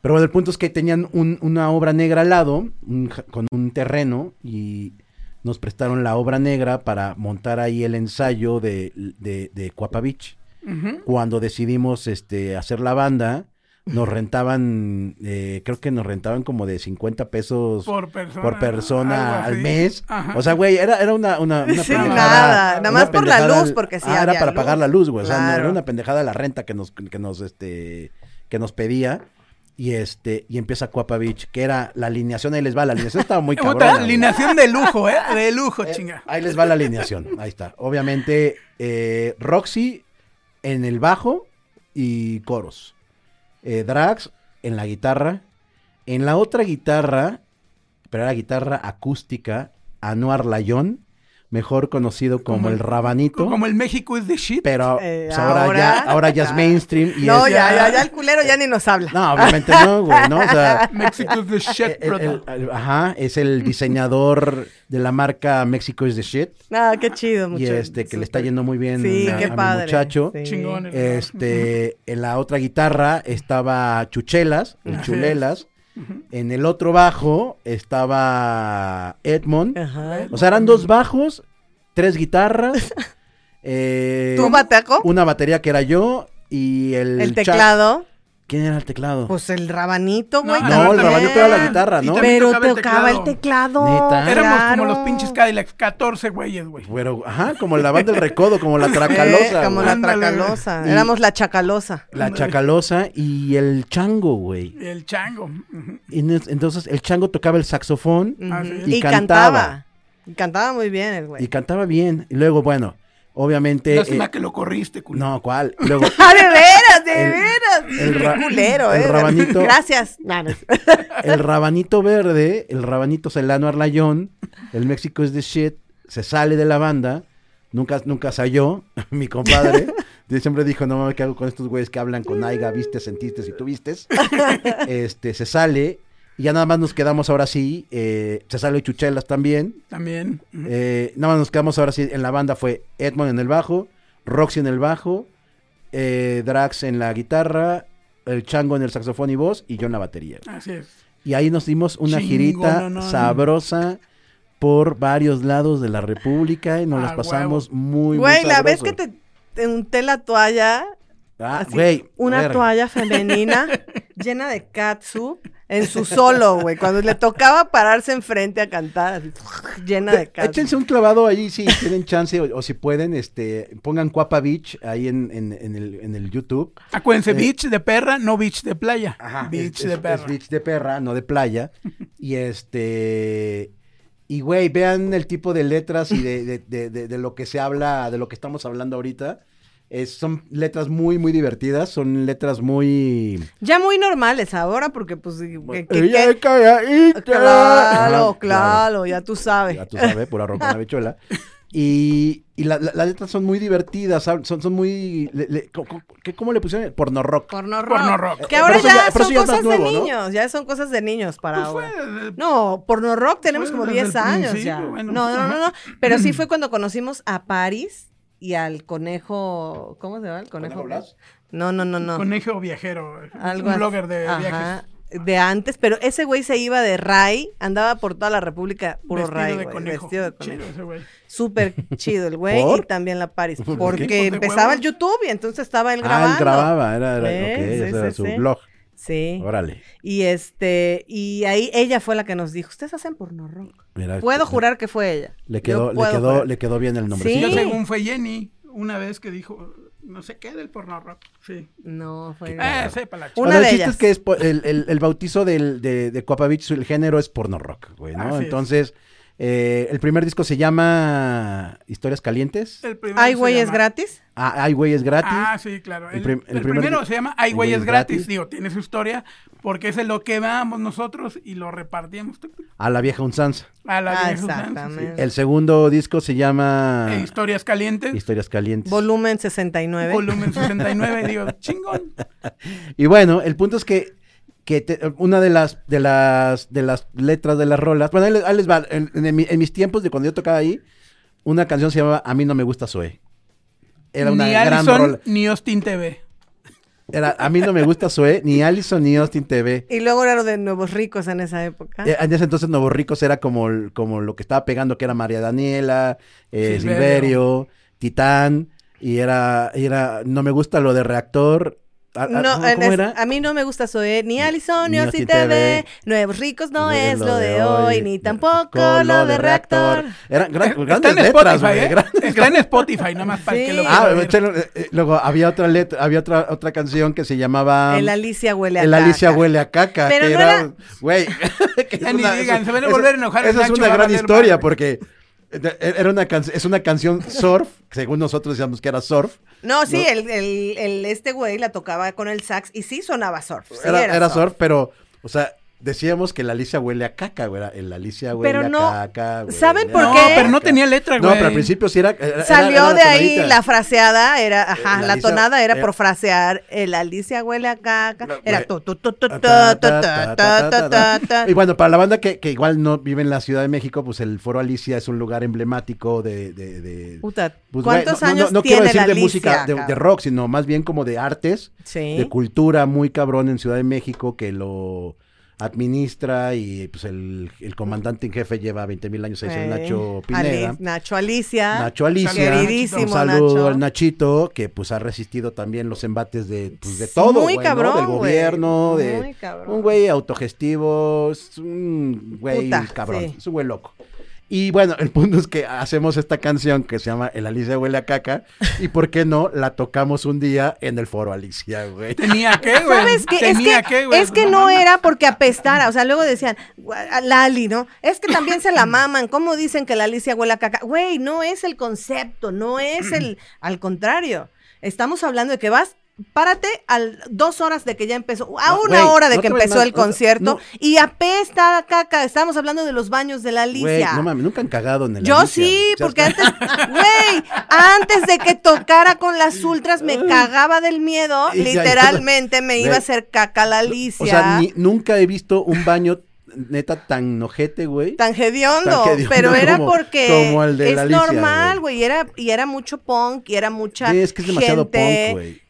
Pero bueno, el punto es que tenían un- una obra negra al lado, un con un terreno, y nos prestaron la obra negra para montar ahí el ensayo de, de, de Cuapa Beach. Cuando decidimos este, hacer la banda, nos rentaban, eh, creo que nos rentaban como de 50 pesos Por persona. por persona algo al mes. Ajá. O sea, güey, era, era una, una, una Sí, pendejada. nada, nada una más por la luz, porque sí Ah, era para luz. pagar la luz, güey. O sea, no, era una pendejada la renta que nos, que nos, este, que nos pedía. Y este, y empieza Cuapa Beach, que era la alineación, ahí les va, la alineación estaba muy *laughs* cabrona. alineación de lujo, ¿eh? De lujo, Eh, chinga. Ahí les va la alineación, ahí está. Obviamente, eh, Roxy en el bajo y coros. Eh, Drax en la guitarra. En la otra guitarra, pero era guitarra acústica, Anuar Layón, mejor conocido como, Como el el- Rabanito. Como el México es de shit. Pero Eh, pues, ahora, ahora- ya, ahora ya es mainstream. Y no, es- ya, ya, ya el culero ya ni nos habla. No, obviamente no, güey, ¿no? O sea, *laughs* México es de shit, el- brother. el- ajá, es el diseñador de la marca México is the shit. Ah, qué chido, Y mucho. este, que le está yendo muy bien Sí, a, qué a mi padre. muchacho. sí. Chingón. el- Este, en la otra guitarra estaba Chuchelas, el Así En el otro bajo estaba Edmond. Ajá. O sea, eran dos bajos, tres guitarras. *laughs* eh, ¿Tú, Bataco? una batería que era yo y el, teclado. ¿Quién era el teclado? Pues el rabanito, güey. No, no, el rabanito era la guitarra, ¿no? Pero tocaba el tocaba el teclado. teclado. Neta. Éramos como los pinches Cadillacs, 14 güeyes, güey. Pero, ajá, como la banda del recodo, como la tracalosa. como güey. la tracalosa. Éramos la chacalosa. La chacalosa y el chango, güey. El chango. Y en- entonces el chango tocaba el saxofón. Ah, Y cantaba. cantaba. Y Cantaba muy bien el güey. Y cantaba bien. Y luego, bueno, obviamente... Lástima eh, que lo corriste, culo. no, ¿cuál? *laughs* Luego, ¡Ah, de veras, de El- veras! el ra- Qué culero, el eh. rabanito- Gracias. No, no. *laughs* el rabanito verde, el rabanito Celano Arlayón, el México es de shit, se sale de la banda, nunca, nunca salió, *laughs* mi compadre. siempre dijo, no mames, ¿qué hago con estos güeyes que hablan con Aiga, viste, sentiste y tú vistes? Este, se sale, y ya nada más nos quedamos ahora sí, eh, se sale Chuchelas también, También. eh, nada más nos quedamos ahora sí en la banda fue Edmond en el bajo, Roxy en el bajo, eh, Drax en la guitarra, el Chango en el saxofón y voz, y yo en la batería. Así es. Y ahí nos dimos una Chingo, girita no, no, no. sabrosa por varios lados de la República y nos Ah, las pasamos muy, muy Güey, la vez que te, te unté la toalla, Ah, así, güey, una toalla femenina *laughs* llena de katsu en su solo, güey. Cuando le tocaba pararse enfrente a cantar, así, llena de katsu. Échense un clavado ahí si tienen chance o, o si pueden, este, pongan Cuapa Beach ahí en, en, en el, en el YouTube. Acuérdense, Eh, beach de perra, no beach de playa. Ajá, beach es, de es- perra. es beach de perra, no de playa. y este. Y güey, vean el tipo de letras y de, de- de- de- de lo que se habla, de lo que estamos hablando ahorita. Es- son letras muy, muy divertidas. Son letras muy. Ya muy normales ahora, porque pues... que- que- Ella que- es calladita. Claro, Ajá, claro, ya tú sabes. Ya tú sabes, pura ropa una bichuela. Y, y la- la- las letras son muy divertidas, son, son muy... le- le- ¿qué- ¿Cómo le pusieron? Porno rock. Porno rock. Porno rock. Que ahora ya, son ya cosas nuevo, de ¿no? niños, ya son cosas de niños para Pues ahora. No, porno rock tenemos como desde 10 el años ya. bueno. No, no, no, no, *clears throat* pero sí fue cuando conocimos a Paris y al conejo, ¿cómo se llama? El conejo. ¿Conejo Blas? No, no, no, no. Conejo viajero. Algo un blogger de Ajá, viajes. De antes, pero ese güey se iba de Ray, andaba por toda la República puro Vestido Ray, de conejo. vestido de Chido conejo. ese güey. Súper chido el güey y también la Paris, porque empezaba el. YouTube y entonces estaba él grabando. Ah, él grababa, era, era, Sí, ok, sí, ese era sí, su sí. blog. Sí. Órale. Y este, y ahí ella fue la que nos dijo, ustedes hacen porno rock. Mira, Puedo le- jurar que fue ella. Le Yo quedó, le quedó, jurar. le quedó bien el nombre. Sí. Ya según fue Jenny, una vez que dijo, no sé qué del porno rock. Sí. No, fue Eh, sepa la chica. Una el de chiste ellas. es que es el, el- el bautizo del, de, de Coapa Beach, el género es porno rock, güey, ¿no? Así es. Eh, el primer disco se llama Historias Calientes. ¿Ay, güey, es gratis? Ah, Ay, güey, es gratis. Ah, sí, claro. El El, prim- el el primer primero se llama Ay, güey, es gratis. gratis. Digo, tiene su historia, porque ese es lo que dábamos nosotros y lo repartíamos A la vieja unsanza. a la Ah, vieja usanza, sí. exactamente. El segundo disco se llama Eh, historias calientes, Historias Calientes. Volumen 69. volumen 69, digo, chingón. *laughs* Y bueno, el punto es que, que te- una de las, de las, de las letras de las rolas, bueno, ahí les, ahí les va, en, en mi- en mis tiempos de cuando yo tocaba ahí, una canción se llamaba A mí no me gusta Zoe. Era una ni gran Allison rola. ni Austin TV. Era A mí no me gusta Zoe, ni Allison ni Austin TV. Y luego era lo de Nuevos Ricos en esa época. Eh, En ese entonces Nuevos Ricos era como, como lo que estaba pegando, que era María Daniela, eh, Silverio. Silverio, Titán, y era, y era, no me gusta lo de reactor. Ah, No, ¿cómo, en cómo es- era? a mí no me gusta Zoe, ni Alison, ni Ni Austin TV. TV. Nuevos Ricos no es lo de hoy, ni tampoco lo de Reactor. Eran gran- Está grandes en letras, Spotify, güey, ¿eh? grandes- Está en Spotify, nada más para *laughs* Sí. que lo Ah, eh, eh, luego había otra letra, había otra otra canción que se llamaba El Alicia huele a El Alicia caca. huele a caca, Pero que no era, era- güey, *laughs* ni digan, se van a volver a enojar Esa es una a gran historia porque eh, era una es una canción surf, según nosotros decíamos que era surf. No, sí, No. El, el, el- este güey la tocaba con el sax y sí sonaba surf. sí era, era surf, pero o sea, decíamos que la Alicia huele a caca, güey, el Alicia huele Pero a no, caca. huele ¿saben por No, qué? pero no tenía letra, No, güey. pero al principio sí era. Salió era de ahí la fraseada, era, ajá, la la Alicia- tonada era era- por frasear, el Alicia huele a caca, No, era güey. tu, tu, tu, tu. Y bueno, para la banda que, que igual no vive en la Ciudad de México, pues el Foro Alicia es un lugar emblemático de... de, de- Puta, pues, güey, ¿cuántos no, no, años no quiero tiene decir la de música, de, de rock, sino más bien como de artes, Sí. de cultura muy cabrón en Ciudad de México que lo administra y pues el, el comandante en jefe lleva 20 mil años ahí, es el Nacho Pineda. Nacho Alicia. Nacho Alicia, Queridísimo un saludo Nacho. al Nachito, que pues ha resistido también los embates de, pues, de todo, Muy cabrón, del gobierno, de cabrón. un güey autogestivo, es un güey Puta, cabrón, sí. es un güey loco. Y bueno, el punto es que hacemos esta canción que se llama El Alicia huele a caca. Y por qué no, la tocamos un día en el foro Alicia, güey. Tenía que, güey. ¿Sabes qué? Es Tenía que, güey. es que no era porque apestara. O sea, luego decían, "Gua- Lali, ¿no? Es que también se la *laughs* maman. ¿Cómo dicen que la Alicia huele a caca? Güey, no es el concepto, no es el. Al contrario. Estamos hablando de que vas. Párate a dos horas de que ya empezó, a No, una hora de no que empezó el concierto no. y apesta caca. Estamos hablando de los baños de la Alicia. no mames, nunca han cagado en el Yo Alicia, sí, porque está. antes, güey, antes de que tocara con las ultras me cagaba del miedo, Y ya- literalmente me iba a hacer caca la Alicia. O sea, ni- nunca he visto un baño neta tan nojete, güey. Tan hediondo, pero era como- porque como el de es la Alicia, normal, güey. güey, y era, y era mucho punk, y era mucha Sí, es que es demasiado gente, punk, güey.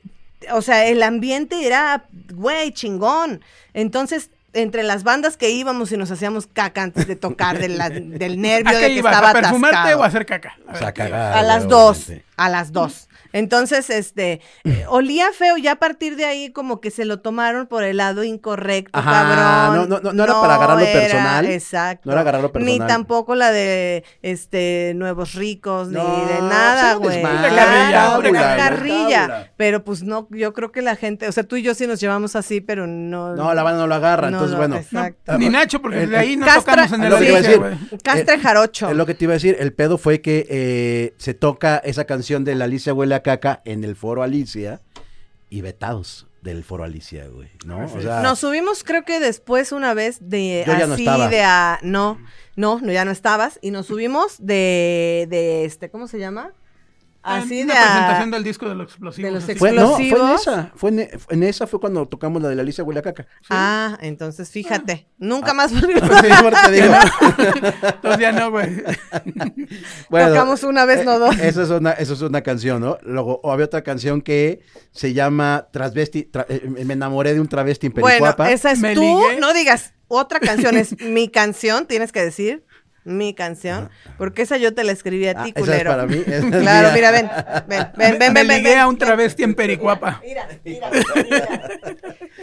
O sea, el ambiente era, güey, chingón. Entonces, entre las bandas que íbamos y nos hacíamos caca antes de tocar del, la- del *laughs* nervio ¿A de qué que ibas? estaba ¿A perfumarte atascado. o a hacer caca? A O ver, sea, ¿qué ibas? cagar. A las dos, a las dos. Entonces, este, eh, *clears throat* olía feo, ya a partir de ahí como que se lo tomaron por el lado incorrecto, Ajá, cabrón. no, no, no, no era para agarrarlo era, personal. Exacto. No era agarrarlo Ni personal. tampoco la de, este, Nuevos Ricos, No, ni de nada, güey. Una carrilla, una una carrilla. Pero pues no, yo creo que la gente, o sea, tú y yo sí nos llevamos así, pero no. No, la banda no lo agarra, entonces no, bueno. Exacto. Ni Nacho, porque de ahí no Castra- tocamos en es el. Castre Eh, Jarocho. Es lo que te iba a decir, el pedo fue que eh, se toca esa canción de la Alicia huele a caca en el foro Alicia y vetados del foro Alicia, güey, ¿no? O sea, Nos subimos creo que después una vez de Yo ya no así estaba. de a no, no, no ya no estabas y nos subimos de de este, ¿cómo se llama? Así En de una a- presentación del disco de los explosivos. de los así. fue, no, fue en explosivos. esa, fue en, en esa fue cuando tocamos la de la Alicia huele a caca. Sí. Ah, entonces fíjate, nunca Ah. más *laughs* digo. *laughs* Entonces ya no, güey. *laughs* Bueno, tocamos una vez, no eh, dos. Esa es una, eso es una canción, ¿no? Luego o había otra canción que se llama Transvesti, tra- eh, me enamoré de un travesti en Bueno, Pericuapa. esa es Me tú, ligué. no digas otra canción es mi canción, tienes que decir mi canción, porque esa yo te la escribí a Ah, ti, esa es culero. para mí, esa es *laughs* claro, mira, ven, ven, ven, ven, Me ven, ven, ligué ven. a un travesti en Pericuapa. *laughs* Mira, mira, mira.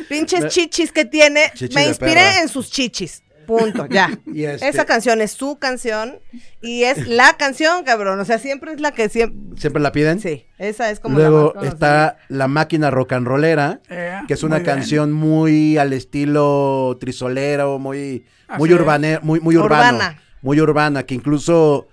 Pinches chichis que tiene. Chichis me inspiré perra. en sus chichis. Punto, ya. *laughs* Y este- Esa canción es su canción y es la canción, cabrón. O sea, siempre es la que siempre. ¿Siempre la piden? Sí, esa es como la Luego está La Máquina Rock and Rollera, Eh, que es una muy bien. canción muy al estilo trisolero, muy, muy Así es. urbane, muy, muy urbano. Urbana. Muy urbana, que incluso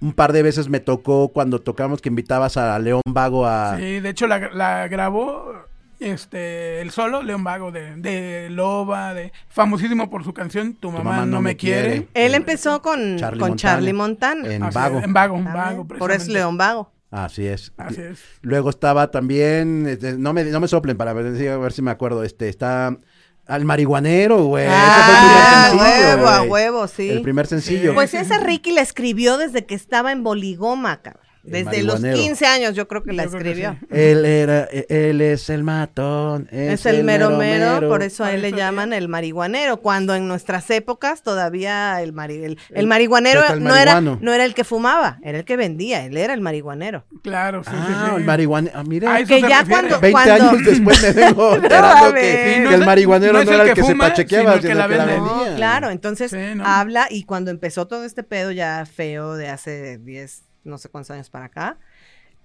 un par de veces me tocó cuando tocamos que invitabas a León Vago a... Sí, de hecho la, la grabó este el solo León Vago de, de Loba, de famosísimo por su canción Tu mamá, no, me quiere. Él empezó con Charlie con Montana. Charlie Montana. En Así Vago. es, En Vago, También. Vago. Por eso. León Vago. Así es. Así es. Luego estaba también, este, no me, no me soplen para ver, a ver si me acuerdo, este, está al marihuanero, güey. Ese fue el primer Ah, sencillo, huevo, a huevo, sí. El primer sencillo. Pues esa Ricky la escribió desde que estaba en Boligoma, cabrón. Desde los marihuanero. 15 años yo creo que la que escribió. sí. Él era, e- él es el matón. Es, el mero mero, por eso a él le llaman el marihuanero, cuando en nuestras épocas todavía el, mari- el, el marihuanero el no, era, no era el que fumaba, era el que vendía, él era el marihuanero. Claro, sí, Ah, sí. el marihuanero. Ah, mira. A eso Que ya cuando- 20 cuando- años después me vengo *laughs* enterando que, no el marihuanero no era el que que, se pachequeaba, sino el que sino la que la vende. No, vendía. claro, entonces Sí, ¿no? habla y cuando empezó todo este pedo ya feo de hace 10, no sé cuántos años para acá,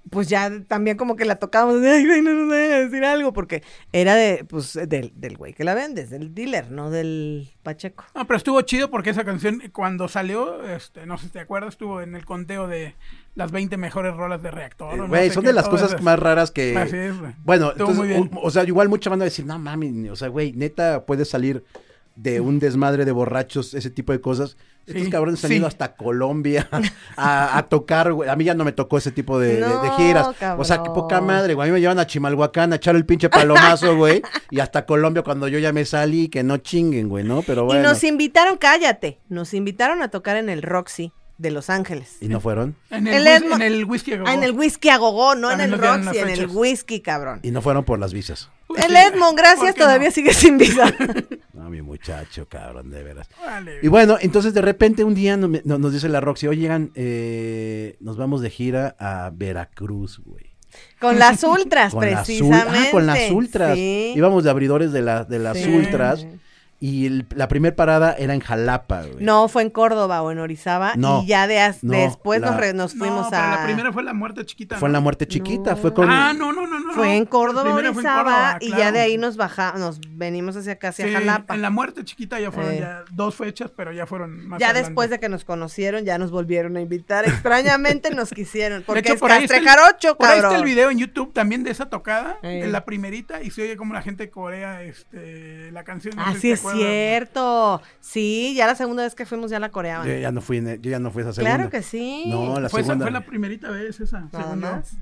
pues ya también como que la tocábamos, ay, no nos vayan a decir algo, porque era de, pues, del, del güey que la vendes, del dealer, no del Pacheco. No, pero estuvo chido porque esa canción cuando salió, este, no sé si te acuerdas, estuvo en el conteo de las 20 mejores rolas de reactor. no Güey, sé son qué, de las cosas esas. más raras que... Así es, güey. Bueno, entonces, muy bien. o, o sea, igual mucha banda va a decir, no mami, o sea, güey, neta puede salir de un desmadre de borrachos, ese tipo de cosas. Estos Sí, cabrones han sí. ido hasta Colombia a, a tocar, güey. A mí ya no me tocó ese tipo de, de- de No, giras. O sea, qué poca madre, güey. A mí me llevan a Chimalhuacán a echar el pinche palomazo, *laughs* güey. y hasta Colombia cuando yo ya me salí, que no chinguen, güey, ¿no? Pero bueno. Y nos invitaron, cállate, nos invitaron a tocar en el Roxy de Los Ángeles. ¿Y no fueron? En el, El whis- en el whisky. Ah, en el whisky a gogó, no en el Roxy, las en el whisky, cabrón. Y no fueron por las visas. El Edmond, gracias, todavía sigue sin visa. *laughs* No, mi muchacho, cabrón, de veras. Vale, Y bueno, entonces de repente un día no- no- nos dice la Roxy, oigan, eh, nos vamos de gira a Veracruz, güey. Con las ultras, *laughs* Con las precisamente. ah, con las ultras. Sí. Íbamos de abridores de, la, de las Sí. ultras. Y el- la primera parada era en Jalapa, güey. No, fue en Córdoba o en Orizaba. No, y ya de as- no, después nos, la- re- nos fuimos no, pero a. la primera fue la muerte chiquita. Fue en la muerte chiquita, No. fue con... Ah, no, no, no, no. Fue en Córdoba, fue en Orizaba, Córdoba, y ya claro. de ahí nos bajamos, nos venimos hacia acá, hacia Sí, Jalapa. En la muerte chiquita ya fueron Eh. ya dos fechas, pero ya fueron más Ya adelante. después de que nos conocieron, ya nos volvieron a invitar. Extrañamente nos quisieron. Porque De hecho, es por ahí está el- Castrejarocho, Por ahí está cabrón. el video en YouTube también de esa tocada, Eh. en la primerita, y se oye como la gente corea este, la canción. no sé si sí te es. Cierto. Sí, ya la segunda vez que fuimos ya la coreaban. Yo ya no fui, en- yo ya no fui esa segunda. Claro que sí. No, la Fue, esa- segunda. fue la primerita vez esa, Nada según yo. más.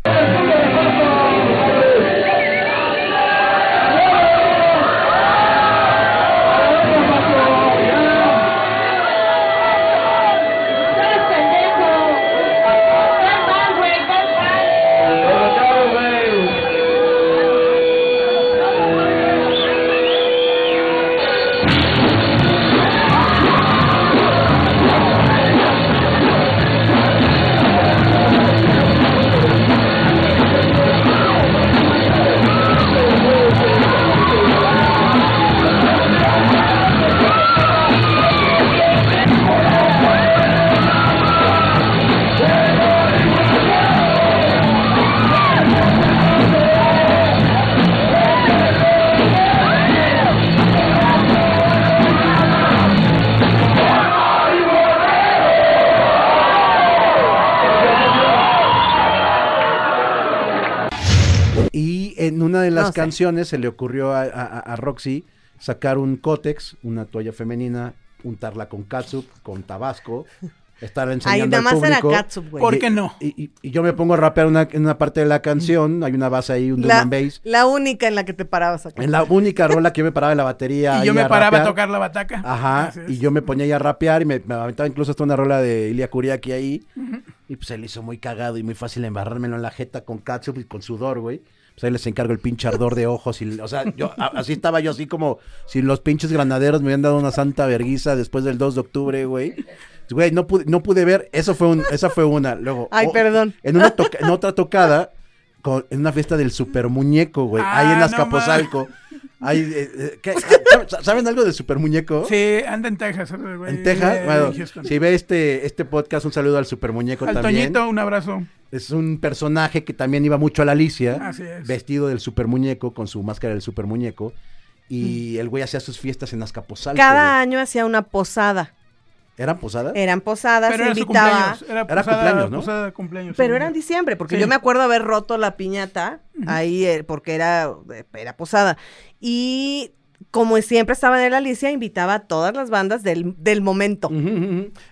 Sé. canciones se le ocurrió a, a- a Roxy sacar un cótex, una toalla femenina, untarla con catsup, con tabasco, *laughs* estar Ahí enseñando nada al más era público. catsup, güey. ¿Por qué no? Y, y- y yo me pongo a rapear una, en una parte de la canción, hay una base ahí, un drum and bass. la única en la que te parabas acá. En la única rola que yo me paraba en la batería. *laughs* Y ahí yo me a paraba a tocar la bataca. Ajá, y yo me ponía ahí a rapear y me, me aventaba incluso hasta una rola de Ilia Kuriaki ahí. Y pues se le hizo muy cagado y muy fácil embarrármelo en la jeta con catsup y con sudor, güey. Pues ahí les encargo el pinche ardor de ojos. Y, o sea, yo, a- así estaba yo, así como si los pinches granaderos me habían dado una santa verguiza después del 2 de octubre, güey. Güey, no pude, no pude ver, eso fue un, esa fue una. Luego, Ay, oh, perdón. En, una toca- en otra tocada, con- en una fiesta del super muñeco, güey. ahí en Ah, no Eh, eh, ¿qué? ¿Saben- ¿Saben algo de super muñeco? Sí, anda en Texas. güey, En Texas, bueno, si ve este, este podcast, un saludo al super muñeco Al también. Toñito, un abrazo. Es un personaje que también iba mucho a la Alicia, Así es. vestido del super muñeco, con su máscara del super muñeco. Y el güey hacía sus fiestas en Azcapotzalco. Cada güey. año hacía una posada. ¿Eran posadas? Eran posadas, Pero se era su invitaba. cumpleaños. Era, Era posada, cumpleaños, ¿no? posada de cumpleaños. Pero sí. era en diciembre, porque Sí. yo me acuerdo haber roto la piñata ahí, eh, porque era, era posada. Y como siempre estaba en la Alicia, invitaba a todas las bandas del, del momento.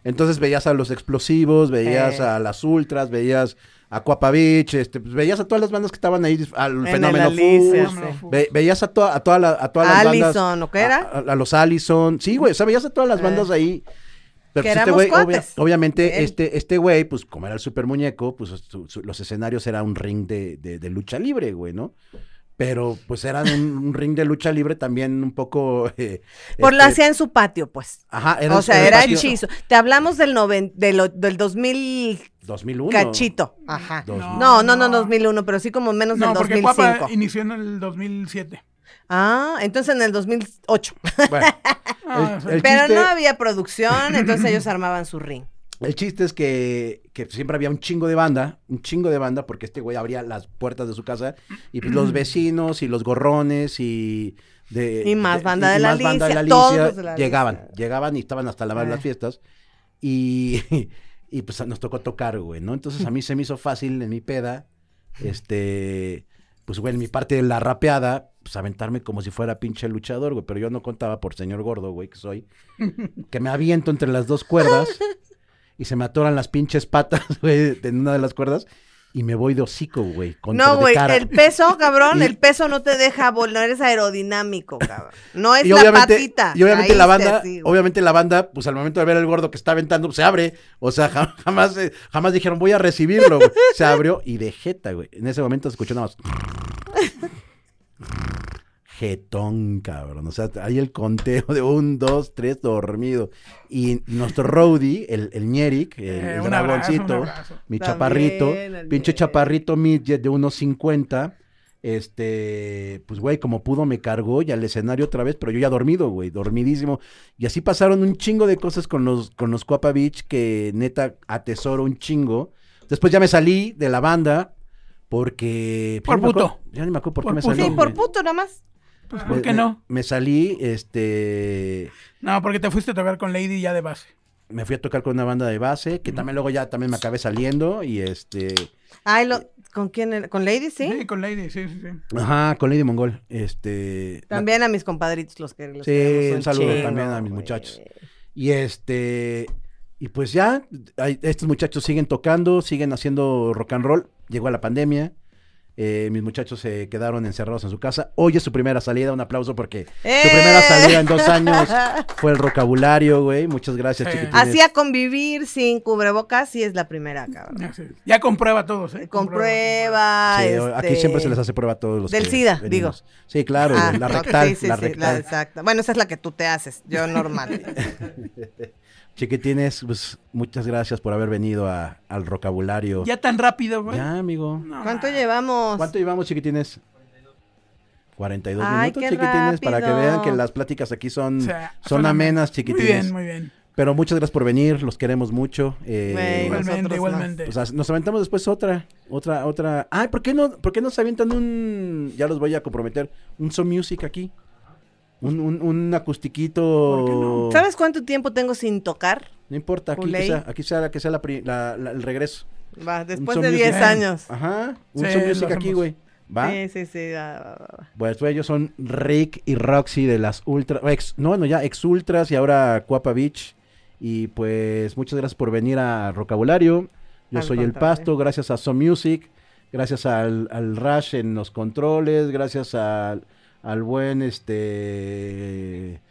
Entonces veías a los explosivos, veías Eh. a las ultras, veías a Cuapa Beach, este, pues, veías a todas las bandas que estaban ahí, al En Fenómeno Alicia, Fus, sí. Ve- veías a, toda- a, toda la- a todas las bandas. Allison, ¿o qué era? A, a- a los Allison. Sí, güey, o sea, veías a todas las Eh. bandas ahí. Pero Que pues, este obvia- obviamente, este, este güey, pues como era el super muñeco, pues su- su- los escenarios era un ring de, de- de lucha libre, güey, ¿no? Pero pues eran un, un ring de lucha libre también un poco... *laughs* eh, Por la este, hacía en su patio, pues. Ajá, era o sea, era hechizo. Te hablamos del, noven, de lo- del 2000 2001. cachito. Ajá. No, no, no, No. 2001, pero sí como menos No, del porque 2005. Cuapa inició en el 2007. Ah, entonces en el 2008. Bueno, Ah, *laughs* el- Pero chiste- no había producción, entonces ellos armaban su ring. El chiste es que, que siempre había un chingo de banda, un chingo de banda, porque este güey abría las puertas de su casa y pues los vecinos y los gorrones y... De, Y más banda de la banda Alicia, Alicia todos los de la llegaban, Alicia. llegaban y estaban hasta la madre de las Eh. fiestas y, *laughs* y pues nos tocó tocar, güey, ¿no? Entonces a mí se me hizo fácil en mi peda, este, pues güey, en mi parte de la rapeada, pues aventarme como si fuera pinche luchador, güey, pero yo no contaba por señor gordo, güey, que soy, *laughs* que me aviento entre las dos cuerdas *laughs* y se me atoran las pinches patas, *laughs* güey, en una de las cuerdas y me voy de hocico, güey, No, güey, el peso, *laughs* cabrón, Y- el peso no te deja volar, eres aerodinámico, cabrón. No es y la patita. y obviamente la banda, así, obviamente la banda, pues al momento de ver al gordo que está aventando, pues, se abre. O sea, *laughs* jam- jamás, eh, jamás dijeron voy a recibirlo. güey. Se abrió y de jeta, güey. En ese momento se escuchó nada más. *laughs* Jetón, cabrón. O sea, ahí el conteo de un, dos, tres, dormido. Y nuestro roadie, el, el Ñeric, el, Eh, el un abrazo, dragoncito, abrazo. mi También, chaparrito, pinche chaparrito midget de unos 50. Este, pues güey, como pudo me cargó ya al escenario otra vez, pero yo ya dormido, güey, dormidísimo. Y así pasaron un chingo de cosas con los, con los Cuapa Beach que neta atesoro un chingo. Después ya me salí de la banda porque... Por me acuerdo- puto. Ya ni me acuerdo por, Por qué me salí. Sí, por puto nada más. Pues, Me- ¿por qué me- no? Me salí, este... No, porque te fuiste a tocar con Lady ya de base. Me fui a tocar con una banda de base, que también luego ya también me acabé saliendo y este... Ay, lo, ¿con quién era? ¿Con Lady, sí? con Lady, sí, sí, sí. Ajá, con Lady Mongol. Este. También a mis compadritos los que los Sí, un saludo también a mis muchachos. Y este. Y pues ya, hay- estos muchachos siguen tocando, siguen haciendo rock and roll. Llegó la pandemia. Eh, mis muchachos se quedaron encerrados en su casa. Hoy es su primera salida. Un aplauso porque ¡Eh! su primera salida en dos años *laughs* fue el vocabulario, güey. Muchas gracias, Sí. chiquitines. Así a convivir sin cubrebocas, sí es la primera, cabrón. Ya, sí. Ya comprueba todos, ¿eh? Comprueba. Sí, este, aquí siempre se les hace prueba a todos los Del que SIDA, venimos. Sí, claro, Ah, la rectal, sí, sí, la sí, rectal. exacta. Bueno, esa es la que tú te haces, yo normal. *laughs* Chiquitines, pues muchas gracias por haber venido a- al vocabulario. Ya tan rápido, güey. Ya, amigo. No, ¿Cuánto llevamos? ¿Cuánto llevamos, chiquitines? 42 Ay, minutos, chiquitines, para que rápido. vean que las pláticas aquí son, O sea, son amenas, Muy chiquitines. bien, muy bien. Pero muchas gracias por venir, los queremos mucho. eh, Igualmente, igualmente. nos aventamos después otra, otra, otra. Ay, ¿por qué no, por qué no se avientan un, ya los voy a comprometer, un Some Music aquí? Un, un, un acustiquito. ¿Sabes cuánto tiempo tengo sin tocar? No importa, aquí que sea, aquí sea, que sea la pri- la- la- el regreso. Va, después de Music. 10 años. Ajá, un Sí, Music aquí, güey. ¿Va? Sí, sí, sí. va, va, va. Pues ellos son Rick y Roxy de las Ultra, ex, no, no, ya ex Ultras y ahora Cuapa Beach. Y pues muchas gracias por venir a Rocabulario. Yo Al soy el. Pasto, gracias a Some Music, gracias al, al Rush en los controles, gracias al, al buen este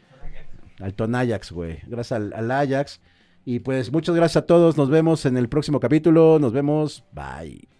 al Ton Ajax, güey. Gracias al, al Ajax. Y pues muchas gracias a todos. Nos vemos en el próximo capítulo. Nos vemos. Bye.